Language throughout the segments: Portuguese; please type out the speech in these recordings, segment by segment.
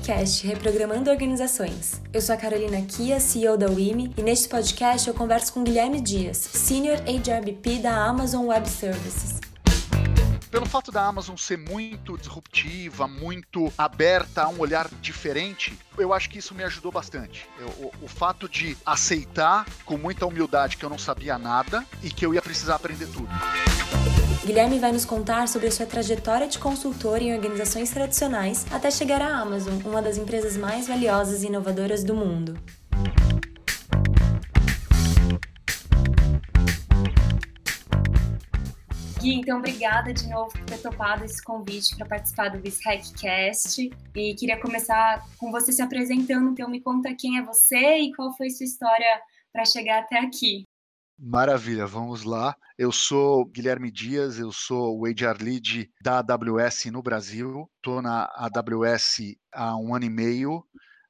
Hackcast, reprogramando organizações. Eu sou a Carolina Kia, CEO da WIMI, e neste podcast eu converso com Guilherme Dias, Senior HRBP da Amazon Web Services. Pelo fato da Amazon ser muito disruptiva, muito aberta a um olhar diferente, eu acho que isso me ajudou bastante. Eu, o, o fato de aceitar com muita humildade que eu não sabia nada e que eu ia precisar aprender tudo. Guilherme vai nos contar sobre a sua trajetória de consultor em organizações tradicionais até chegar à Amazon, uma das empresas mais valiosas e inovadoras do mundo. Gui, então obrigada de novo por ter topado esse convite para participar do BizHackcast. E queria começar com você se apresentando, então me conta quem é você e qual foi sua história para chegar até aqui. Maravilha, vamos lá. Eu sou Guilherme Dias, eu sou o HR Lead da AWS no Brasil. Estou na AWS há um ano e meio.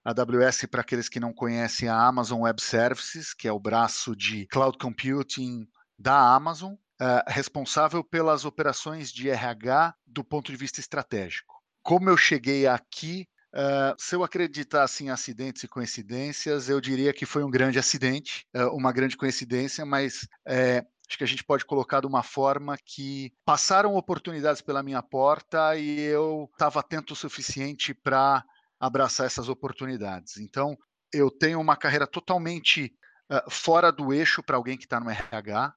AWS, para aqueles que não conhecem, é a Amazon Web Services, que é o braço de cloud computing da Amazon, uh, responsável pelas operações de RH do ponto de vista estratégico. Como eu cheguei aqui, Uh, se eu acreditasse em acidentes e coincidências, eu diria que foi um grande acidente, uh, uma grande coincidência, mas é, acho que a gente pode colocar de uma forma que passaram oportunidades pela minha porta e eu estava atento o suficiente para abraçar essas oportunidades. Então, eu tenho uma carreira totalmente uh, fora do eixo para alguém que está no RH.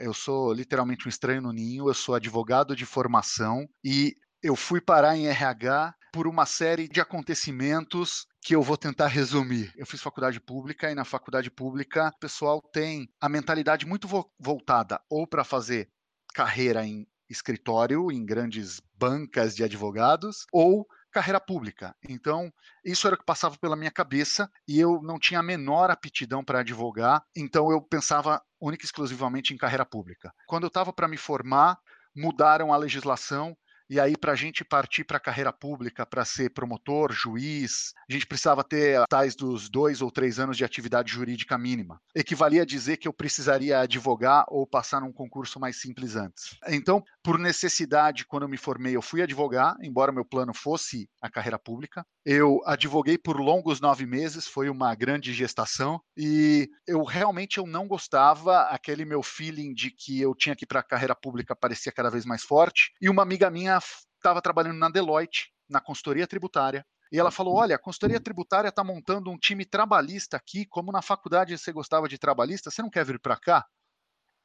eu sou literalmente um estranho no ninho, eu sou advogado de formação e eu fui parar em RH por uma série de acontecimentos que eu vou tentar resumir. Eu fiz faculdade pública e na faculdade pública o pessoal tem a mentalidade muito vo voltada ou para fazer carreira em escritório, em grandes bancas de advogados, ou carreira pública. Então, isso era o que passava pela minha cabeça e eu não tinha a menor aptidão para advogar, então eu pensava única e exclusivamente em carreira pública. Quando eu estava para me formar, mudaram a legislação e aí, para a gente partir para a carreira pública, para ser promotor, juiz, a gente precisava ter tais dos dois ou três anos de atividade jurídica mínima. Equivalia a dizer que eu precisaria advogar ou passar num concurso mais simples antes. Então, por necessidade, quando eu me formei, eu fui advogar, embora meu plano fosse a carreira pública. Eu advoguei por longos nove meses, foi uma grande gestação, e eu realmente eu não gostava, aquele meu feeling de que eu tinha que ir para a carreira pública parecia cada vez mais forte, e uma amiga minha estava trabalhando na Deloitte, na consultoria tributária, e ela falou: Olha, a consultoria tributária está montando um time trabalhista aqui, como na faculdade você gostava de trabalhista, você não quer vir para cá?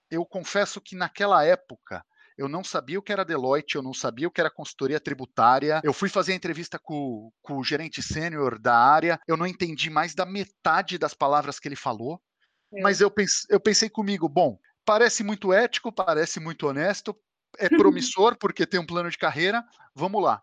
Eu confesso que naquela época eu não sabia o que era Deloitte, eu não sabia o que era consultoria tributária. Eu fui fazer a entrevista com, com o gerente sênior da área, eu não entendi mais da metade das palavras que ele falou, é. mas eu, pense, eu pensei comigo, bom, parece muito ético, parece muito honesto, é promissor porque tem um plano de carreira, vamos lá.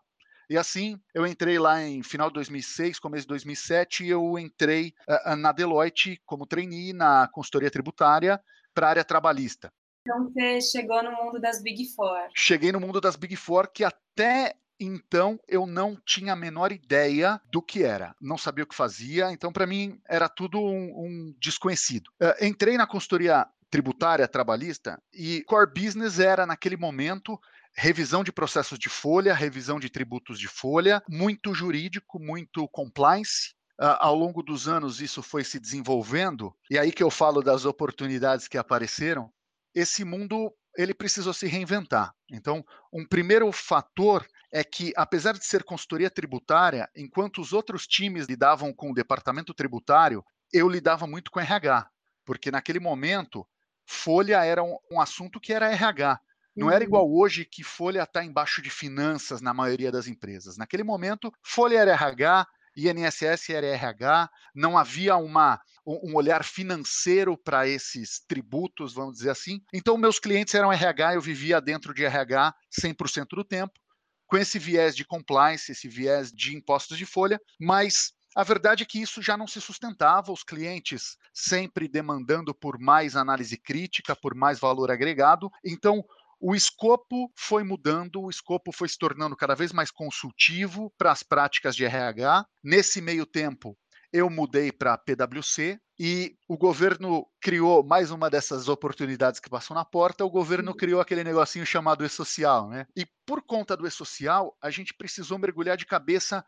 E assim, eu entrei lá em final de 2006, começo de 2007, e eu entrei uh, na Deloitte como trainee na consultoria tributária para a área trabalhista. Então você chegou no mundo das Big Four. Cheguei no mundo das Big Four que até então eu não tinha a menor ideia do que era, não sabia o que fazia, então para mim era tudo um, um desconhecido. Uh, entrei na consultoria tributária trabalhista e core business era naquele momento revisão de processos de folha, revisão de tributos de folha, muito jurídico, muito compliance. Uh, ao longo dos anos isso foi se desenvolvendo e aí que eu falo das oportunidades que apareceram esse mundo ele precisou se reinventar. Então, um primeiro fator é que, apesar de ser consultoria tributária, enquanto os outros times lidavam com o departamento tributário, eu lidava muito com RH, porque naquele momento folha era um, um assunto que era RH. Não uhum. era igual hoje que folha está embaixo de finanças na maioria das empresas. Naquele momento, folha era RH, INSS era RH, não havia uma, um olhar financeiro para esses tributos, vamos dizer assim. Então, meus clientes eram RH, eu vivia dentro de RH 100% do tempo, com esse viés de compliance, esse viés de impostos de folha, mas a verdade é que isso já não se sustentava, os clientes sempre demandando por mais análise crítica, por mais valor agregado. Então, o escopo foi mudando, o escopo foi se tornando cada vez mais consultivo para as práticas de RH. Nesse meio tempo, eu mudei para a PwC e o governo criou mais uma dessas oportunidades que passou na porta. O governo criou aquele negocinho chamado e-social, né? E por conta do e-social, a gente precisou mergulhar de cabeça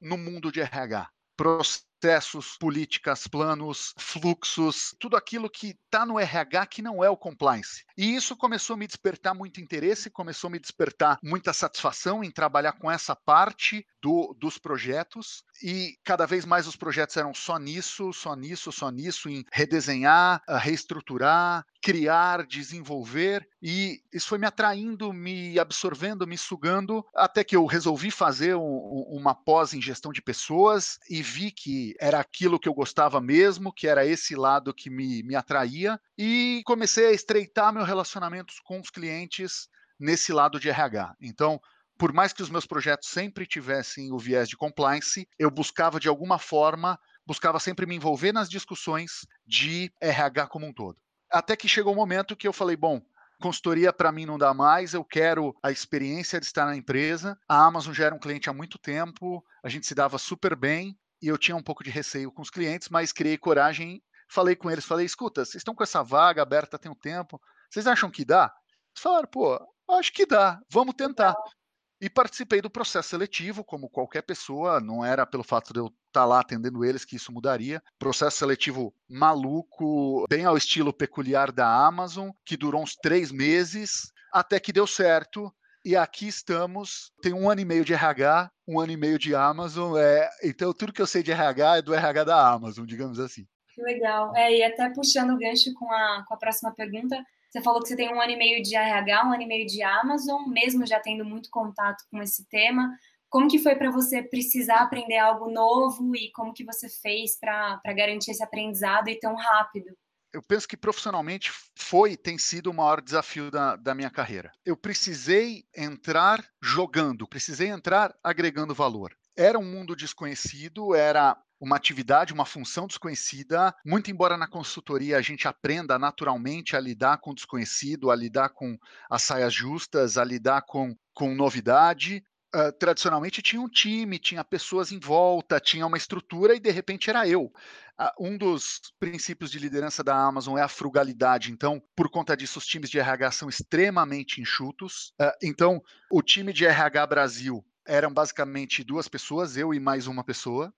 no mundo de RH. Processos, políticas, planos, fluxos, tudo aquilo que está no RH que não é o compliance. E isso começou a me despertar muito interesse, começou a me despertar muita satisfação em trabalhar com essa parte do, dos projetos. E cada vez mais os projetos eram só nisso, só nisso, só nisso, em redesenhar, reestruturar, criar, desenvolver, e isso foi me atraindo, me absorvendo, me sugando, até que eu resolvi fazer um, uma pós em gestão de pessoas e vi que era aquilo que eu gostava mesmo, que era esse lado que me, me atraía, e comecei a estreitar meus relacionamentos com os clientes nesse lado de RH. Então, por mais que os meus projetos sempre tivessem o viés de compliance, eu buscava de alguma forma, buscava sempre me envolver nas discussões de RH como um todo. Até que chegou o um momento que eu falei, bom, consultoria para mim não dá mais, eu quero a experiência de estar na empresa. A Amazon já era um cliente há muito tempo, a gente se dava super bem e eu tinha um pouco de receio com os clientes, mas criei coragem, falei com eles, falei, escuta, vocês estão com essa vaga aberta tem um tempo, vocês acham que dá? Eles falaram, pô, acho que dá, vamos tentar e participei do processo seletivo, como qualquer pessoa, não era pelo fato de eu estar tá lá atendendo eles que isso mudaria. Processo seletivo maluco, bem ao estilo peculiar da Amazon, que durou uns três meses, até que deu certo. E aqui estamos, tem um ano e meio de RH, um ano e meio de Amazon, é, então tudo que eu sei de RH é do RH da Amazon, digamos assim. Que legal. É, e até puxando o gancho com a, com a próxima pergunta, você falou que você tem um ano e meio de RH, um ano e meio de Amazon, mesmo já tendo muito contato com esse tema. Como que foi para você precisar aprender algo novo e como que você fez para garantir esse aprendizado e tão rápido? eu penso que profissionalmente foi tem sido o maior desafio da, da, minha carreira. Eu precisei entrar jogando, precisei entrar agregando valor. Era um mundo desconhecido, era uma atividade, uma função desconhecida, muito embora na consultoria a gente aprenda naturalmente a lidar com o desconhecido, a lidar com as saias justas, a lidar com, com novidade. Uh, tradicionalmente tinha um time, tinha pessoas em volta, tinha uma estrutura e de repente era eu. Uh, um dos princípios de liderança da Amazon é a frugalidade, então, por conta disso, os times de RH são extremamente enxutos. Uh, então, o time de RH Brasil eram basicamente duas pessoas, eu e mais uma pessoa.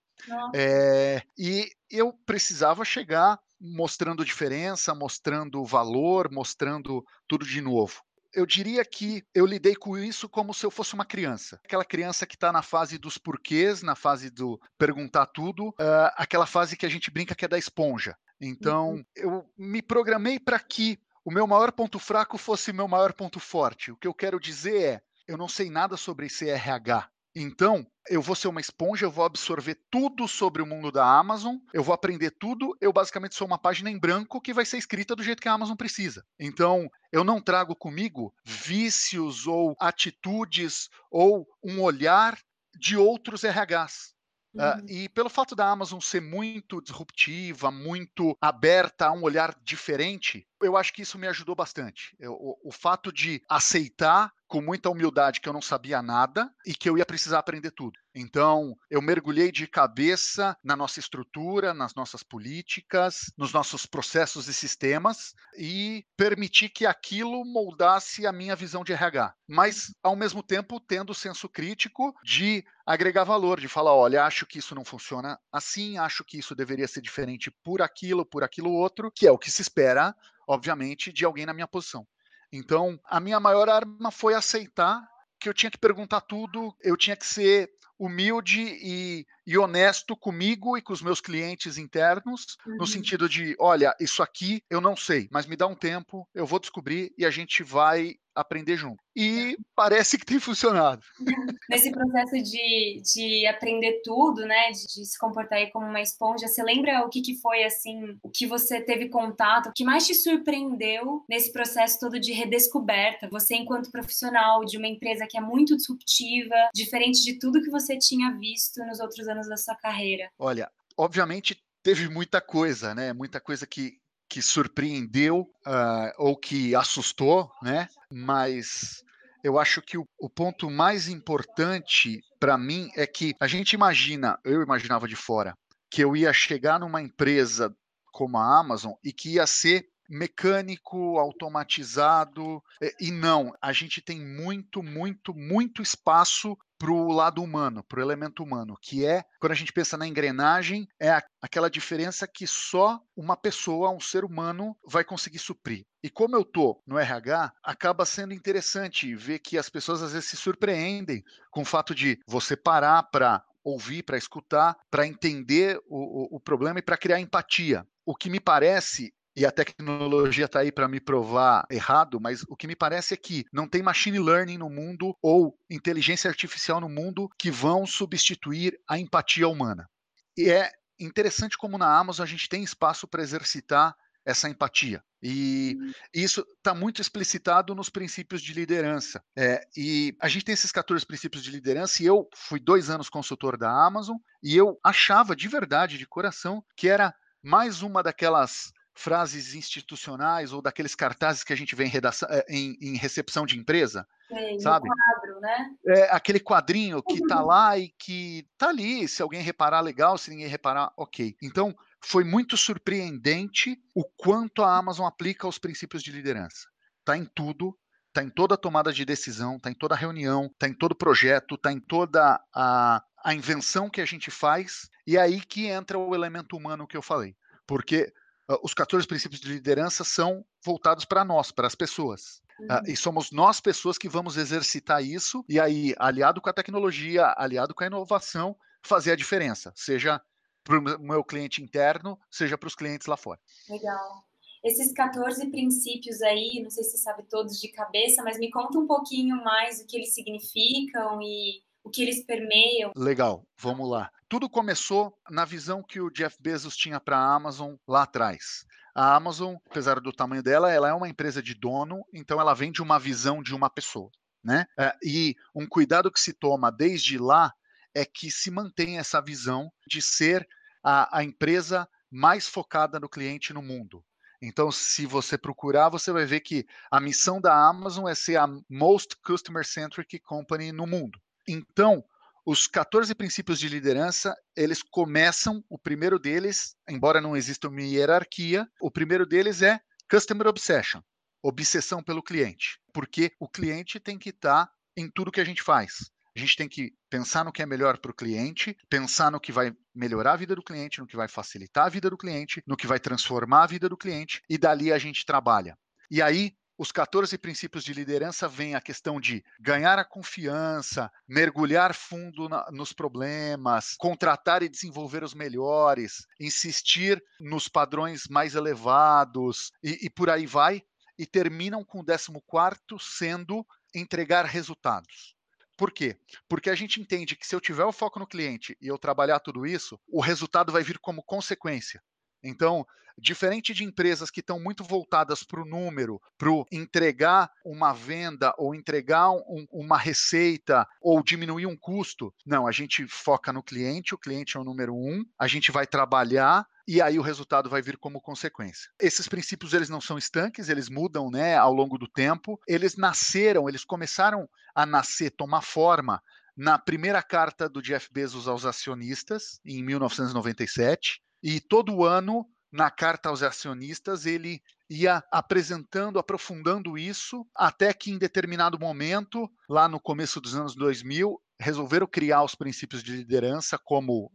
É, e eu precisava chegar mostrando diferença, mostrando valor, mostrando tudo de novo. Eu diria que eu lidei com isso como se eu fosse uma criança. Aquela criança que está na fase dos porquês, na fase do perguntar tudo, uh, aquela fase que a gente brinca que é da esponja. Então, uhum. eu me programei para que o meu maior ponto fraco fosse o meu maior ponto forte. O que eu quero dizer é, eu não sei nada sobre esse RH. Então, eu vou ser uma esponja, eu vou absorver tudo sobre o mundo da Amazon, eu vou aprender tudo, eu basicamente sou uma página em branco que vai ser escrita do jeito que a Amazon precisa. Então, eu não trago comigo vícios ou atitudes ou um olhar de outros RHs. Ah, uhum. Uh, e pelo fato da Amazon ser muito disruptiva, muito aberta a um olhar diferente, eu acho que isso me ajudou bastante. Eu, o, o, fato de aceitar com muita humildade que eu não sabia nada e que eu ia precisar aprender tudo. Então, eu mergulhei de cabeça na nossa estrutura, nas nossas políticas, nos nossos processos e sistemas e permiti que aquilo moldasse a minha visão de RH. Mas, ao mesmo tempo, tendo o senso crítico de agregar valor, de falar: olha, acho que isso não funciona assim, acho que isso deveria ser diferente por aquilo, por aquilo outro, que é o que se espera obviamente, de alguém na minha posição. Então, a minha maior arma foi aceitar que eu tinha que perguntar tudo, eu tinha que ser humilde e, e, honesto comigo e com os meus clientes internos, uhum. no sentido de, olha, isso aqui eu não sei, mas me dá um tempo, eu vou descobrir e a gente vai aprender junto. E parece que tem funcionado. Nesse processo de, de aprender tudo, né, de, de, se comportar aí como uma esponja, você lembra o que, que foi, assim, o que você teve contato, o que mais te surpreendeu nesse processo todo de redescoberta? Você, enquanto profissional de uma empresa que é muito disruptiva, diferente de tudo que você tinha visto nos outros anos da sua carreira? Olha, obviamente teve muita coisa, né? Muita coisa que, que surpreendeu uh, ou que assustou, né? Mas eu acho que o, o ponto mais importante para mim é que a gente imagina, eu imaginava de fora, que eu ia chegar numa empresa como a Amazon e que ia ser mecânico, automatizado. E não, a gente tem muito, muito, muito espaço para o lado humano, para o elemento humano, que é, quando a gente pensa na engrenagem, é aquela diferença que só uma pessoa, um ser humano, vai conseguir suprir. E como eu tô no RH, acaba sendo interessante ver que as pessoas às vezes se surpreendem com o fato de você parar para ouvir, para escutar, para entender o, o, o problema e para criar empatia. O que me parece e a tecnologia está aí para me provar errado, mas o que me parece é que não tem machine learning no mundo ou inteligência artificial no mundo que vão substituir a empatia humana. E é interessante como na Amazon a gente tem espaço para exercitar essa empatia. E uhum. isso está muito explicitado nos princípios de liderança. É, e a gente tem esses 14 princípios de liderança, e eu fui dois anos consultor da Amazon, e eu achava de verdade, de coração, que era mais uma daquelas frases institucionais ou daqueles cartazes que a gente vê em, redação, eh, em, em recepção de empresa, Sim, sabe? quadro, né? É aquele quadrinho que tá lá e que tá ali, se alguém reparar legal, se ninguém reparar, ok. Então, foi muito surpreendente o quanto a Amazon aplica os princípios de liderança. Tá em tudo, tá em toda a tomada de decisão, tá em toda a reunião, tá em todo projeto, tá em toda a, a invenção que a gente faz, e é aí que entra o elemento humano que eu falei. Porque ah, os 14 princípios de liderança são voltados para nós, para as pessoas. Uh, e somos nós, pessoas, que vamos exercitar isso, e aí, aliado com a tecnologia, aliado com a inovação, fazer a diferença, seja para o meu cliente interno, seja para os clientes lá fora. Legal. Esses 14 princípios aí, não sei se você sabe todos de cabeça, mas me conta um pouquinho mais o que eles significam e o que eles permeiam. Legal, vamos lá. Tudo começou na visão que o Jeff Bezos tinha para a Amazon lá atrás. A Amazon, apesar do tamanho dela, ela é uma empresa de dono, então ela vem de uma visão de uma pessoa. Né? É, e um cuidado que se toma desde lá é que se mantenha essa visão de ser a, a empresa mais focada no cliente no mundo. Então, se você procurar, você vai ver que a missão da Amazon é ser a most customer-centric company no mundo. Então, os 14 princípios de liderança, eles começam, o primeiro deles, embora não exista uma hierarquia, o primeiro deles é Customer Obsession, obsessão pelo cliente, porque o cliente tem que estar tá em tudo que a gente faz. A gente tem que pensar no que é melhor para o cliente, pensar no que vai melhorar a vida do cliente, no que vai facilitar a vida do cliente, no que vai transformar a vida do cliente, e dali a gente trabalha. E aí, os 14 princípios de liderança vem a questão de ganhar a confiança, mergulhar fundo na, nos problemas, contratar e desenvolver os melhores, insistir nos padrões mais elevados e, e por aí vai, e terminam com o 14 sendo entregar resultados. Por quê? Porque a gente entende que se eu tiver o foco no cliente e eu trabalhar tudo isso, o resultado vai vir como consequência. Então, diferente de empresas que estão muito voltadas para o número, para entregar uma venda ou entregar um, uma receita ou diminuir um custo, não, a gente foca no cliente, o cliente é o número um, a gente vai trabalhar e aí o resultado vai vir como consequência. Esses princípios eles não são estanques, eles mudam, né, ao longo do tempo. Eles nasceram, eles começaram a nascer, tomar forma na primeira carta do Jeff Bezos aos acionistas em 1997 e todo ano na carta aos acionistas ele ia apresentando, aprofundando isso, até que em determinado momento, lá no começo dos anos 2000, resolveram criar os princípios de liderança como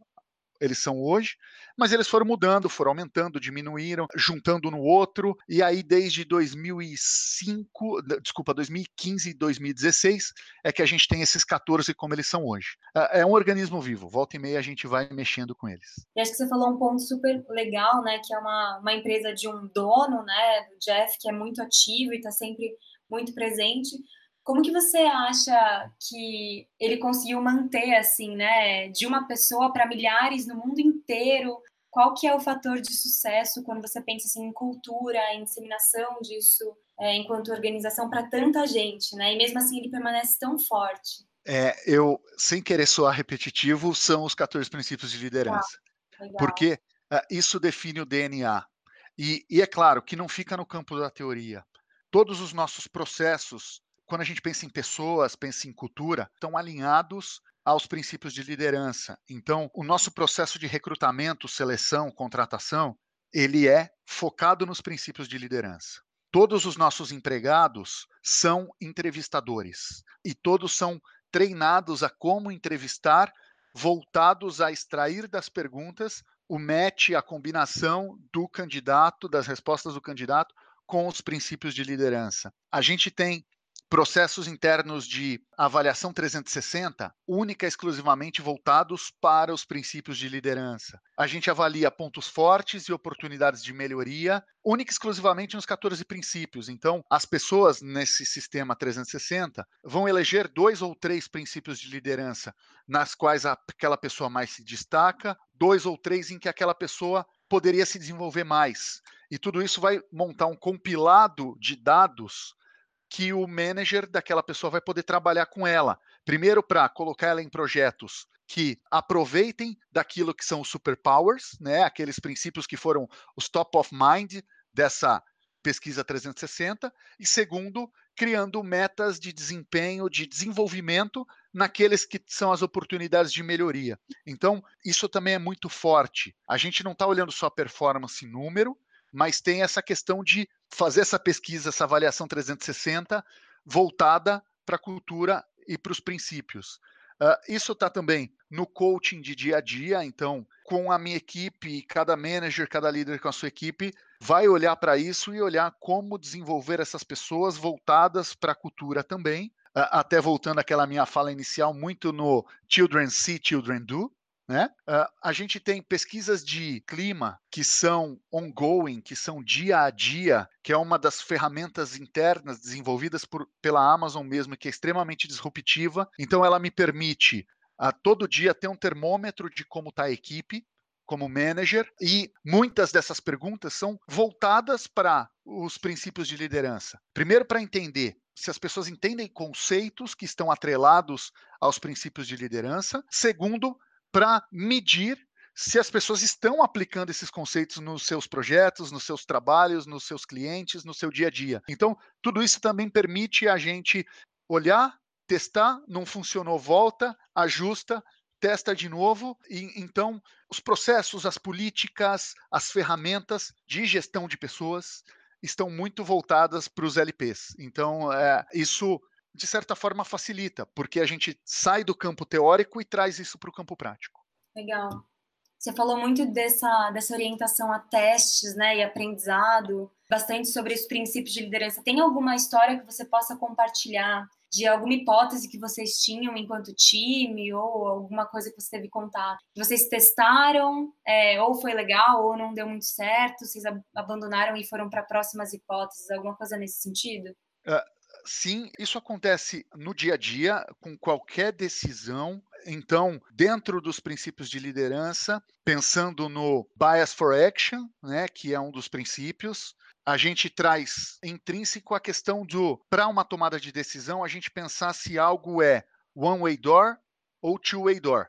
eles são hoje, mas eles foram mudando, foram aumentando, diminuíram, juntando no outro, e aí desde 2005, desculpa, 2015 e 2016 é que a gente tem esses 14 como eles são hoje. É, é um organismo vivo, volta e meia a gente vai mexendo com eles. E acho que você falou um ponto super legal, né, que é uma, uma empresa de um dono, né, do Jeff, que é muito ativo e está sempre muito presente, como que você acha que ele conseguiu manter assim, né, de uma pessoa para milhares no mundo inteiro? Qual que é o fator de sucesso quando você pensa assim em cultura, em disseminação disso, é, enquanto organização para tanta gente, né? E mesmo assim ele permanece tão forte. É, eu, sem querer soar repetitivo, são os 14 princípios de liderança. Ah, porque uh, isso define o DNA. E, e é claro que não fica no campo da teoria. Todos os nossos processos quando a gente pensa em pessoas, pensa em cultura, estão alinhados aos princípios de liderança. Então, o nosso processo de recrutamento, seleção, contratação, ele é focado nos princípios de liderança. Todos os nossos empregados são entrevistadores e todos são treinados a como entrevistar, voltados a extrair das perguntas o match, a combinação do candidato, das respostas do candidato com os princípios de liderança. A gente tem processos internos de avaliação 360, única e exclusivamente voltados para os princípios de liderança. A gente avalia pontos fortes e oportunidades de melhoria, única e exclusivamente nos 14 princípios. Então, as pessoas nesse sistema 360 vão eleger dois ou três princípios de liderança nas quais aquela pessoa mais se destaca, dois ou três em que aquela pessoa poderia se desenvolver mais. E tudo isso vai montar um compilado de dados que o manager daquela pessoa vai poder trabalhar com ela. Primeiro, para colocar ela em projetos que aproveitem daquilo que são os superpowers, né, aqueles princípios que foram os top of mind dessa pesquisa 360, e segundo, criando metas de desempenho, de desenvolvimento naqueles que são as oportunidades de melhoria. Então, isso também é muito forte. A gente não está olhando só performance número, mas tem essa questão de fazer essa pesquisa, essa avaliação 360 voltada para a cultura e para os princípios. Uh, isso está também no coaching de dia a dia, então, com a minha equipe, cada manager, cada líder com a sua equipe, vai olhar para isso e olhar como desenvolver essas pessoas voltadas para a cultura também. Uh, até voltando àquela minha fala inicial, muito no Children See, Children Do, né? Uh, a gente tem pesquisas de clima que são ongoing, que são dia a dia, que é uma das ferramentas internas desenvolvidas por, pela Amazon mesmo, que é extremamente disruptiva. Então, ela me permite a todo dia ter um termômetro de como está a equipe, como manager, e muitas dessas perguntas são voltadas para os princípios de liderança. Primeiro, para entender se as pessoas entendem conceitos que estão atrelados aos princípios de liderança. Segundo, para medir se as pessoas estão aplicando esses conceitos nos seus projetos, nos seus trabalhos, nos seus clientes, no seu dia a dia. Então, tudo isso também permite a gente olhar, testar, não funcionou, volta, ajusta, testa de novo. E então, os processos, as políticas, as ferramentas de gestão de pessoas estão muito voltadas para os LPs. Então, é, isso de certa forma facilita, porque a gente sai do campo teórico e traz isso para o campo prático. Legal. Você falou muito dessa, dessa orientação a testes né, e aprendizado, bastante sobre os princípios de liderança. Tem alguma história que você possa compartilhar de alguma hipótese que vocês tinham enquanto time ou alguma coisa que você teve contato? Vocês testaram, é, ou foi legal, ou não deu muito certo, vocês abandonaram e foram para próximas hipóteses, alguma coisa nesse sentido? Uh, sim, isso acontece no dia a dia, com qualquer decisão. Então, dentro dos princípios de liderança, pensando no bias for action, né, que é um dos princípios, a gente traz intrínseco a questão do, para uma tomada de decisão, a gente pensar se algo é one-way door ou two-way door.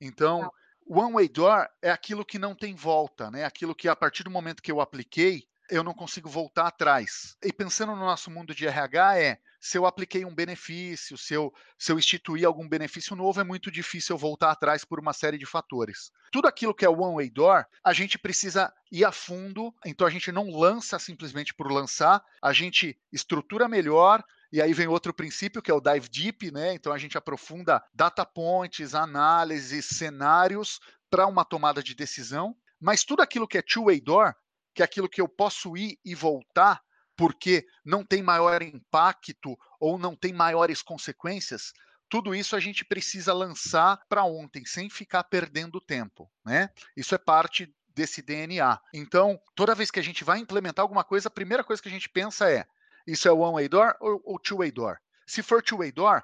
Então, one-way door é aquilo que não tem volta, né? Aquilo que a partir do momento que eu apliquei, eu não consigo voltar atrás. E pensando no nosso mundo de RH, é se eu apliquei um benefício, se eu, se eu algum benefício novo, é muito difícil eu voltar atrás por uma série de fatores. Tudo aquilo que é one-way door, a gente precisa ir a fundo, então a gente não lança simplesmente por lançar, a gente estrutura melhor, e aí vem outro princípio que é o dive deep, né? Então a gente aprofunda data points, análises, cenários para uma tomada de decisão. Mas tudo aquilo que é two-way door, que aquilo que eu posso ir e voltar, porque não tem maior impacto ou não tem maiores consequências, tudo isso a gente precisa lançar para ontem, sem ficar perdendo tempo, né? Isso é parte desse DNA. Então, toda vez que a gente vai implementar alguma coisa, a primeira coisa que a gente pensa é: isso é one-way door ou, ou two-way door? Se for two-way door,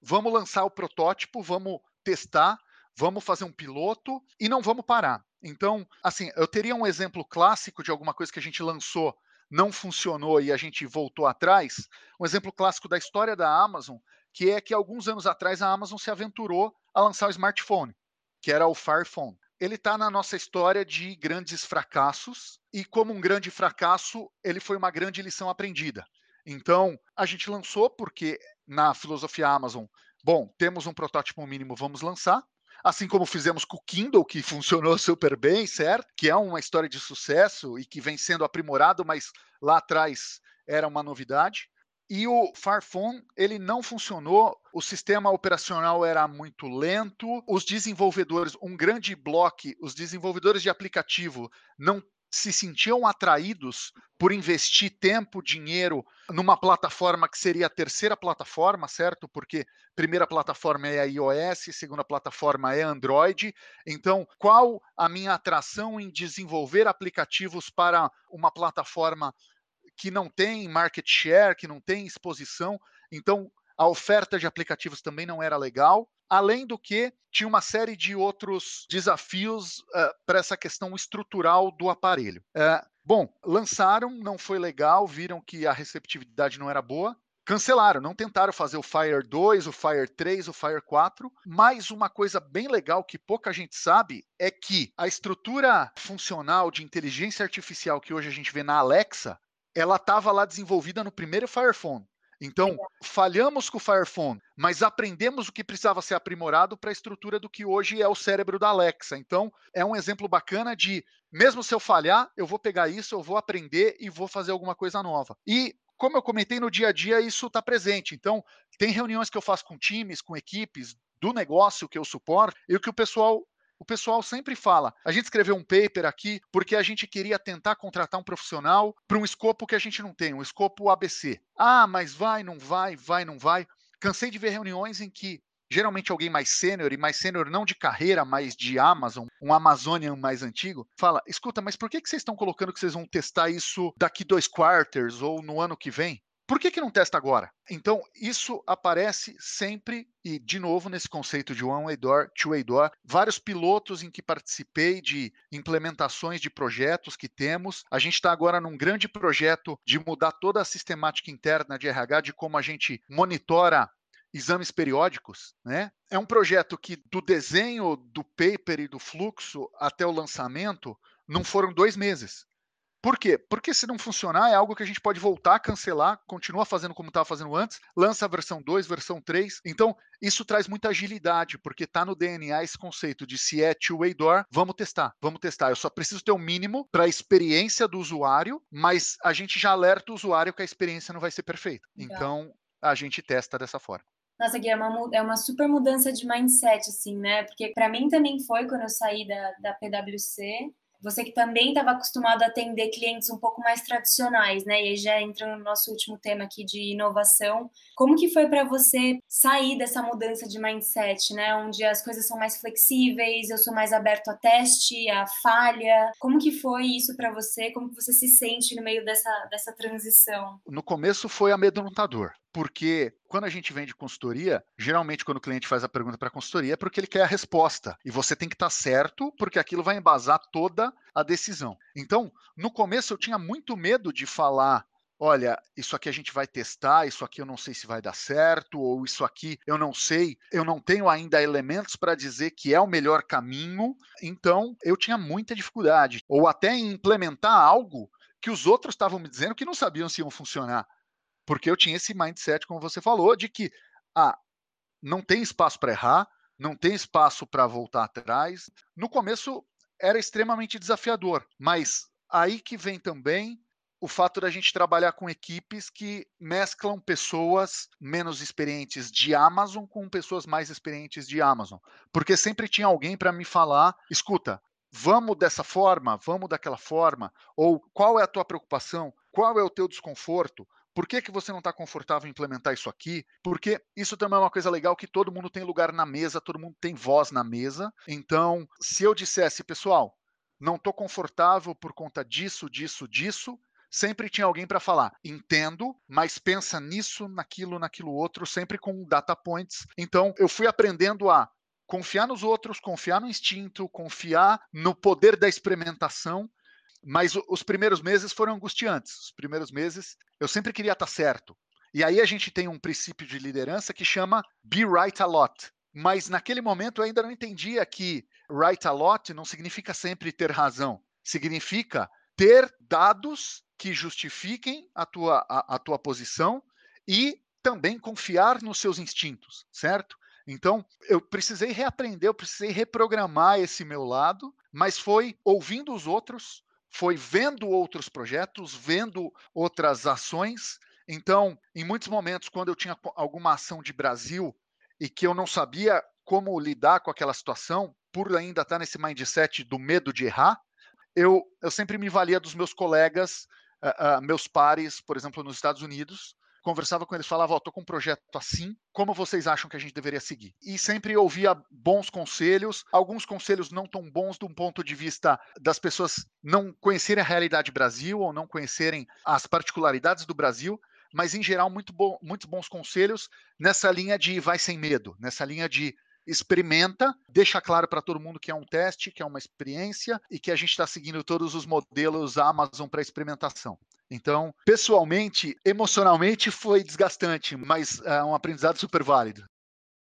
vamos lançar o protótipo, vamos testar, vamos fazer um piloto e não vamos parar. Então, assim, eu teria um exemplo clássico de alguma coisa que a gente lançou, não funcionou e a gente voltou atrás. Um exemplo clássico da história da Amazon, que é que alguns anos atrás a Amazon se aventurou a lançar o smartphone, que era o Fire Phone. Ele está na nossa história de grandes fracassos e, como um grande fracasso, ele foi uma grande lição aprendida. Então, a gente lançou porque na filosofia Amazon, bom, temos um protótipo mínimo, vamos lançar. Assim como fizemos com o Kindle, que funcionou super bem, certo? Que é uma história de sucesso e que vem sendo aprimorado, mas lá atrás era uma novidade. E o Farphone, ele não funcionou, o sistema operacional era muito lento, os desenvolvedores, um grande bloco, os desenvolvedores de aplicativo não se sentiam atraídos por investir tempo, dinheiro numa plataforma que seria a terceira plataforma, certo? Porque primeira plataforma é a iOS, segunda plataforma é Android. Então, qual a minha atração em desenvolver aplicativos para uma plataforma que não tem market share, que não tem exposição. Então, a oferta de aplicativos também não era legal. Além do que, tinha uma série de outros desafios uh, para essa questão estrutural do aparelho. Uh, bom, lançaram, não foi legal, viram que a receptividade não era boa, cancelaram, não tentaram fazer o Fire 2, o Fire 3, o Fire 4. Mas uma coisa bem legal que pouca gente sabe é que a estrutura funcional de inteligência artificial que hoje a gente vê na Alexa ela estava lá desenvolvida no primeiro Fire Phone. Então, falhamos com o Fire Phone, mas aprendemos o que precisava ser aprimorado para a estrutura do que hoje é o cérebro da Alexa. Então, é um exemplo bacana de, mesmo se eu falhar, eu vou pegar isso, eu vou aprender e vou fazer alguma coisa nova. E, como eu comentei no dia a dia, isso está presente. Então, tem reuniões que eu faço com times, com equipes do negócio que eu suporto, e o que o pessoal o pessoal sempre fala: a gente escreveu um paper aqui porque a gente queria tentar contratar um profissional para um escopo que a gente não tem, um escopo ABC. Ah, mas vai, não vai, vai, não vai. Cansei de ver reuniões em que geralmente alguém mais sênior, e mais sênior não de carreira, mas de Amazon, um Amazonian mais antigo, fala: escuta, mas por que, que vocês estão colocando que vocês vão testar isso daqui dois quarters ou no ano que vem? Por que, que não testa agora? Então, isso aparece sempre, e de novo, nesse conceito de one-way door, two-way door, vários pilotos em que participei de implementações de projetos que temos. A gente está agora num grande projeto de mudar toda a sistemática interna de RH, de como a gente monitora exames periódicos, né? É um projeto que do desenho do paper e do fluxo até o lançamento não foram dois meses. Por quê? Porque se não funcionar, é algo que a gente pode voltar, cancelar, continua fazendo como estava fazendo antes, lança a versão 2, versão 3. Então, isso traz muita agilidade, porque está no DNA esse conceito de se é two-way door, vamos testar, vamos testar. Eu só preciso ter o um mínimo para a experiência do usuário, mas a gente já alerta o usuário que a experiência não vai ser perfeita. Então, a gente testa dessa forma. Nossa, Gui, é uma, é uma super mudança de mindset, assim, né? Porque para mim também foi quando eu saí da, da PwC. Você que também estava acostumado a atender clientes um pouco mais tradicionais, né? E já entra no nosso último tema aqui de inovação. Como que foi para você sair dessa mudança de mindset, né? Onde as coisas são mais flexíveis, eu sou mais aberto a teste, a falha. Como que foi isso para você? Como que você se sente no meio dessa, dessa transição? No começo foi amedrontador porque quando a gente vende consultoria, geralmente quando o cliente faz a pergunta para a consultoria é porque ele quer a resposta. E você tem que estar tá certo, porque aquilo vai embasar toda a decisão. Então, no começo eu tinha muito medo de falar olha, isso aqui a gente vai testar, isso aqui eu não sei se vai dar certo, ou isso aqui eu não sei, eu não tenho ainda elementos para dizer que é o melhor caminho, então eu tinha muita dificuldade, ou até em implementar algo que os outros estavam me dizendo que não sabiam se iam funcionar. Porque eu tinha esse mindset, como você falou, de que ah, não tem espaço para errar, não tem espaço para voltar atrás. No começo era extremamente desafiador, mas aí que vem também o fato da gente trabalhar com equipes que mesclam pessoas menos experientes de Amazon com pessoas mais experientes de Amazon, porque sempre tinha alguém para me falar, escuta, vamos dessa forma, vamos daquela forma, ou qual é a tua preocupação, qual é o teu desconforto, por que, que você não está confortável em implementar isso aqui? Porque isso também é uma coisa legal que todo mundo tem lugar na mesa, todo mundo tem voz na mesa. Então, se eu dissesse, pessoal, não estou confortável por conta disso, disso, disso, sempre tinha alguém para falar. Entendo, mas pensa nisso, naquilo, naquilo outro, sempre com data points. Então, eu fui aprendendo a confiar nos outros, confiar no instinto, confiar no poder da experimentação mas os primeiros meses foram angustiantes. Os primeiros meses eu sempre queria estar certo. E aí a gente tem um princípio de liderança que chama be right a lot. Mas naquele momento eu ainda não entendia que right a lot não significa sempre ter razão. Significa ter dados que justifiquem a tua, a, a tua posição e também confiar nos seus instintos, certo? Então, eu precisei reaprender, eu precisei reprogramar esse meu lado, mas foi ouvindo os outros, foi vendo outros projetos, vendo outras ações. Então, em muitos momentos, quando eu tinha alguma ação de Brasil e que eu não sabia como lidar com aquela situação, por ainda estar nesse mindset do medo de errar, eu, eu sempre me valia dos meus colegas, uh, uh, meus pares, por exemplo, nos Estados Unidos, conversava com eles, falava, ó, tô com um projeto assim, como vocês acham que a gente deveria seguir? E sempre ouvia bons conselhos, alguns conselhos não tão bons de um ponto de vista das pessoas não conhecerem a realidade Brasil ou não conhecerem as particularidades do Brasil, mas em geral muito bom, muitos bons conselhos nessa linha de vai sem medo, nessa linha de experimenta, deixa claro para todo mundo que é um teste, que é uma experiência e que a gente está seguindo todos os modelos Amazon para experimentação. Então, pessoalmente, emocionalmente foi desgastante, mas é um aprendizado super válido.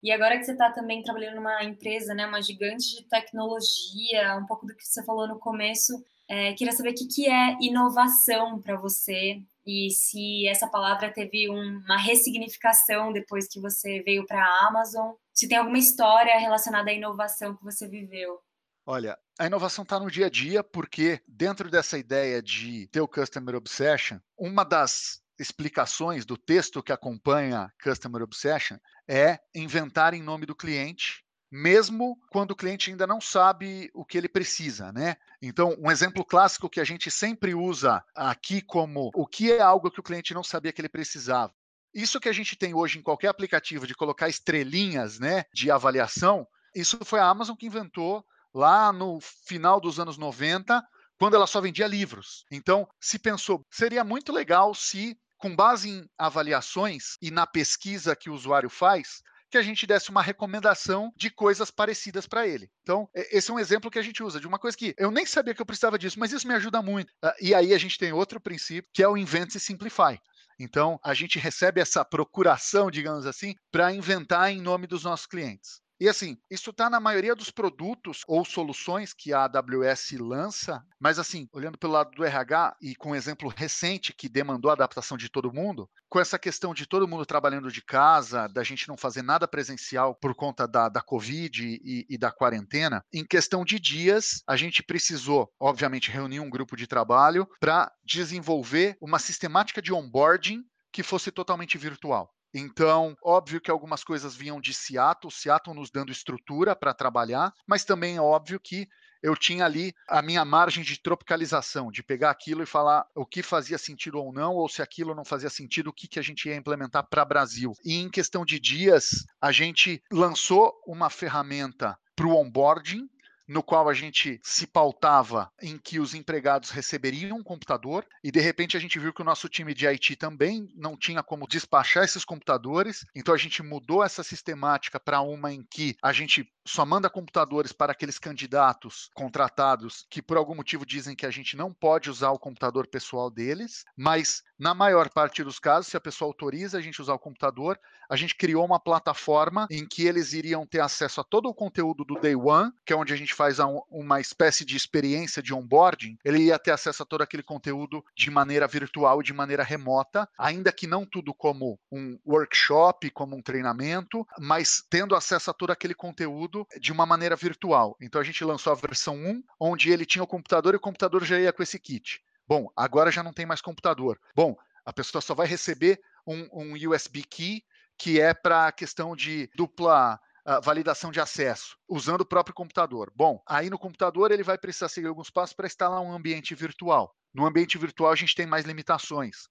E agora que você está também trabalhando numa empresa, né, uma gigante de tecnologia, um pouco do que você falou no começo, é, queria saber o que, que é inovação para você e se essa palavra teve uma ressignificação depois que você veio para a Amazon, se tem alguma história relacionada à inovação que você viveu. Olha, a inovação está no dia a dia, porque dentro dessa ideia de ter o Customer Obsession, uma das explicações do texto que acompanha Customer Obsession é inventar em nome do cliente, mesmo quando o cliente ainda não sabe o que ele precisa, né? Então, um exemplo clássico que a gente sempre usa aqui como o que é algo que o cliente não sabia que ele precisava. Isso que a gente tem hoje em qualquer aplicativo de colocar estrelinhas, né, de avaliação, isso foi a Amazon que inventou lá no final dos anos 90, quando ela só vendia livros. Então, se pensou, seria muito legal se, com base em avaliações e na pesquisa que o usuário faz, que a gente desse uma recomendação de coisas parecidas para ele. Então, esse é um exemplo que a gente usa de uma coisa que eu nem sabia que eu precisava disso, mas isso me ajuda muito. Ah, e aí a gente tem outro princípio, que é o invent e simplify. Então, a gente recebe essa procuração, digamos assim, para inventar em nome dos nossos clientes. E assim, isso está na maioria dos produtos ou soluções que a AWS lança, mas assim, olhando pelo lado do RH e com um exemplo recente que demandou a adaptação de todo mundo, com essa questão de todo mundo trabalhando de casa, da gente não fazer nada presencial por conta da, da Covid e, e da quarentena, em questão de dias, a gente precisou, obviamente, reunir um grupo de trabalho para desenvolver uma sistemática de onboarding que fosse totalmente virtual. Então, óbvio que algumas coisas vinham de Seattle, Seattle nos dando estrutura para trabalhar, mas também é óbvio que eu tinha ali a minha margem de tropicalização, de pegar aquilo e falar o que fazia sentido ou não, ou se aquilo não fazia sentido, o que, que a gente ia implementar para Brasil. E em questão de dias, a gente lançou uma ferramenta para o onboarding, no qual a gente se pautava em que os empregados receberiam um computador e de repente a gente viu que o nosso time de IT também não tinha como despachar esses computadores, então a gente mudou essa sistemática para uma em que a gente só manda computadores para aqueles candidatos contratados que por algum motivo dizem que a gente não pode usar o computador pessoal deles, mas na maior parte dos casos, se a pessoa autoriza a gente usar o computador, a gente criou uma plataforma em que eles iriam ter acesso a todo o conteúdo do Day One, que é onde a gente faz uma espécie de experiência de onboarding, ele ia ter acesso a todo aquele conteúdo de maneira virtual, de maneira remota, ainda que não tudo como um workshop, como um treinamento, mas tendo acesso a todo aquele conteúdo de uma maneira virtual. Então a gente lançou a versão 1, onde ele tinha o computador e o computador já ia com esse kit. Bom, agora já não tem mais computador. Bom, a pessoa só vai receber um, um USB key que é para a questão de dupla validação de acesso usando o próprio computador. Bom, aí no computador ele vai precisar seguir alguns passos para instalar um ambiente virtual. No ambiente virtual a gente tem mais limitações.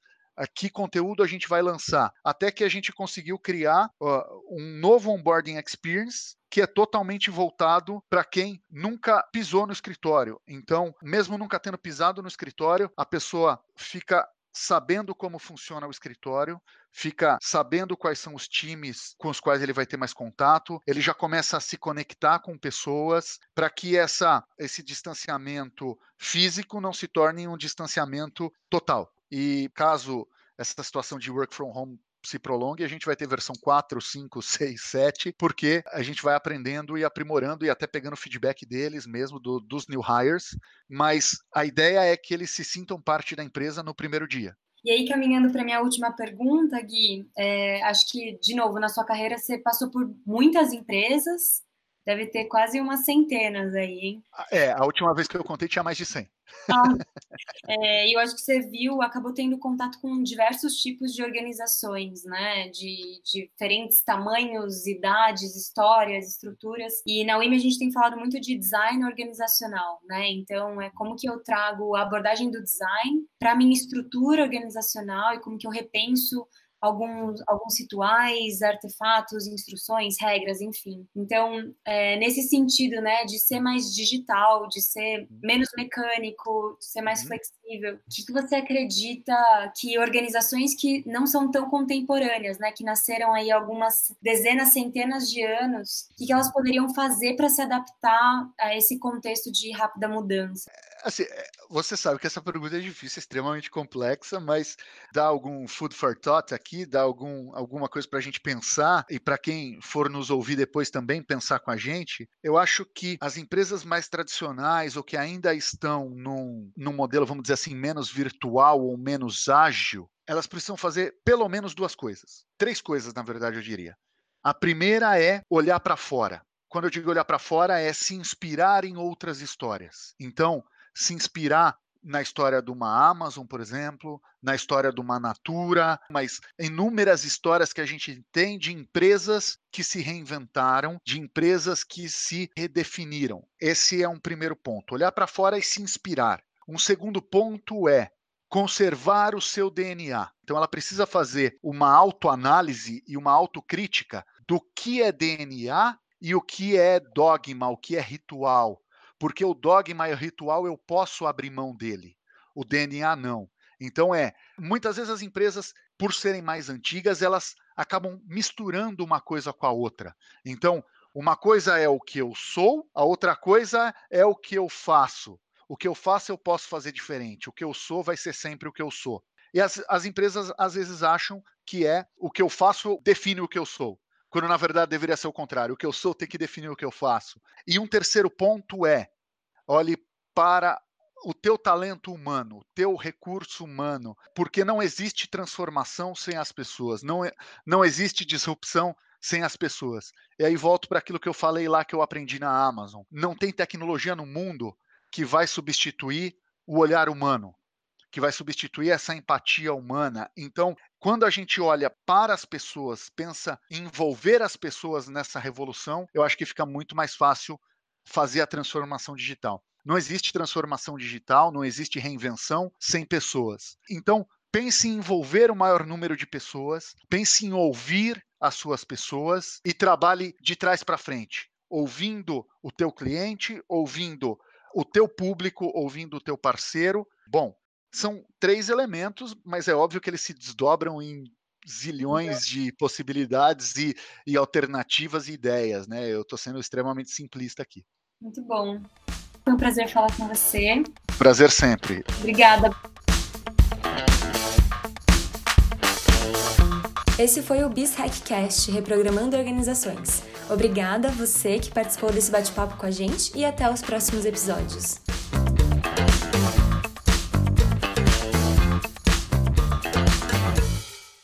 Que conteúdo a gente vai lançar? Até que a gente conseguiu criar uh, um novo onboarding experience que é totalmente voltado para quem nunca pisou no escritório. Então, mesmo nunca tendo pisado no escritório, a pessoa fica sabendo como funciona o escritório, fica sabendo quais são os times com os quais ele vai ter mais contato, ele já começa a se conectar com pessoas para que essa, esse distanciamento físico não se torne um distanciamento total. E caso essa situação de work from home se prolongue, a gente vai ter versão 4, 5, 6, 7, porque a gente vai aprendendo e aprimorando e até pegando feedback deles mesmo, do, dos new hires, mas a ideia é que eles se sintam parte da empresa no primeiro dia. E aí, caminhando para minha última pergunta, Gui, é, acho que, de novo, na sua carreira você passou por muitas empresas, deve ter quase umas centenas aí, hein? É, a última vez que eu contei tinha mais de 100. Ah, é, eu acho que você viu, acabou tendo contato com diversos tipos de organizações, né? De, de diferentes tamanhos, idades, histórias, estruturas. E na UIM a gente tem falado muito de design organizacional, né? Então, é como que eu trago a abordagem do design para a minha estrutura organizacional e como que eu repenso alguns, alguns rituais, artefatos, instruções, regras, enfim. Então, é, nesse sentido, né, de ser mais digital, de ser menos mecânico, de ser mais uhum. flexível, o que, que você acredita que organizações que não são tão contemporâneas, né, que nasceram aí algumas dezenas, centenas de anos, o que, que elas poderiam fazer para se adaptar a esse contexto de rápida mudança? Assim, é, você sabe que essa pergunta é difícil, extremamente complexa, mas dá algum food for thought aqui, dá algum, alguma coisa para a gente pensar e para quem for nos ouvir depois também pensar com a gente. Eu acho que as empresas mais tradicionais ou que ainda estão num, num modelo, vamos dizer assim, menos virtual ou menos ágil, elas precisam fazer pelo menos duas coisas. Três coisas, na verdade, eu diria. A primeira é olhar para fora. Quando eu digo olhar para fora, é se inspirar em outras histórias. Então, se inspirar na história de uma Amazon, por exemplo, na história de uma Natura, mas inúmeras histórias que a gente tem de empresas que se reinventaram, de empresas que se redefiniram. Esse é um primeiro ponto, olhar para fora e se inspirar. Um segundo ponto é conservar o seu DNA. Então ela precisa fazer uma autoanálise e uma autocrítica do que é DNA e o que é dogma, o que é ritual, porque o dogma e o ritual eu posso abrir mão dele, o DNA não. Então é, muitas vezes as empresas, por serem mais antigas, elas acabam misturando uma coisa com a outra. Então, uma coisa é o que eu sou, a outra coisa é o que eu faço. O que eu faço eu posso fazer diferente, o que eu sou vai ser sempre o que eu sou. E as, as empresas às vezes acham que é o que eu faço define o que eu sou quando na verdade deveria ser o contrário. O que eu sou tem que definir o que eu faço. E um terceiro ponto é: olhe para o teu talento humano, o teu recurso humano, porque não existe transformação sem as pessoas, não, é, não existe disrupção sem as pessoas. E aí volto para aquilo que eu falei lá que eu aprendi na Amazon. Não tem tecnologia no mundo que vai substituir o olhar humano que vai substituir essa empatia humana. Então, quando a gente olha para as pessoas, pensa em envolver as pessoas nessa revolução, eu acho que fica muito mais fácil fazer a transformação digital. Não existe transformação digital, não existe reinvenção sem pessoas. Então, pense em envolver o maior número de pessoas, pense em ouvir as suas pessoas e trabalhe de trás para frente, ouvindo o teu cliente, ouvindo o teu público, ouvindo o teu parceiro. Bom, são três elementos, mas é óbvio que eles se desdobram em zilhões de possibilidades e, e alternativas e ideias, né? Eu estou sendo extremamente simplista aqui. Muito bom. Foi um prazer falar com você. Prazer sempre. Obrigada. Esse foi o Bis Hackcast, reprogramando organizações. Obrigada a você que participou desse bate-papo com a gente e até os próximos episódios.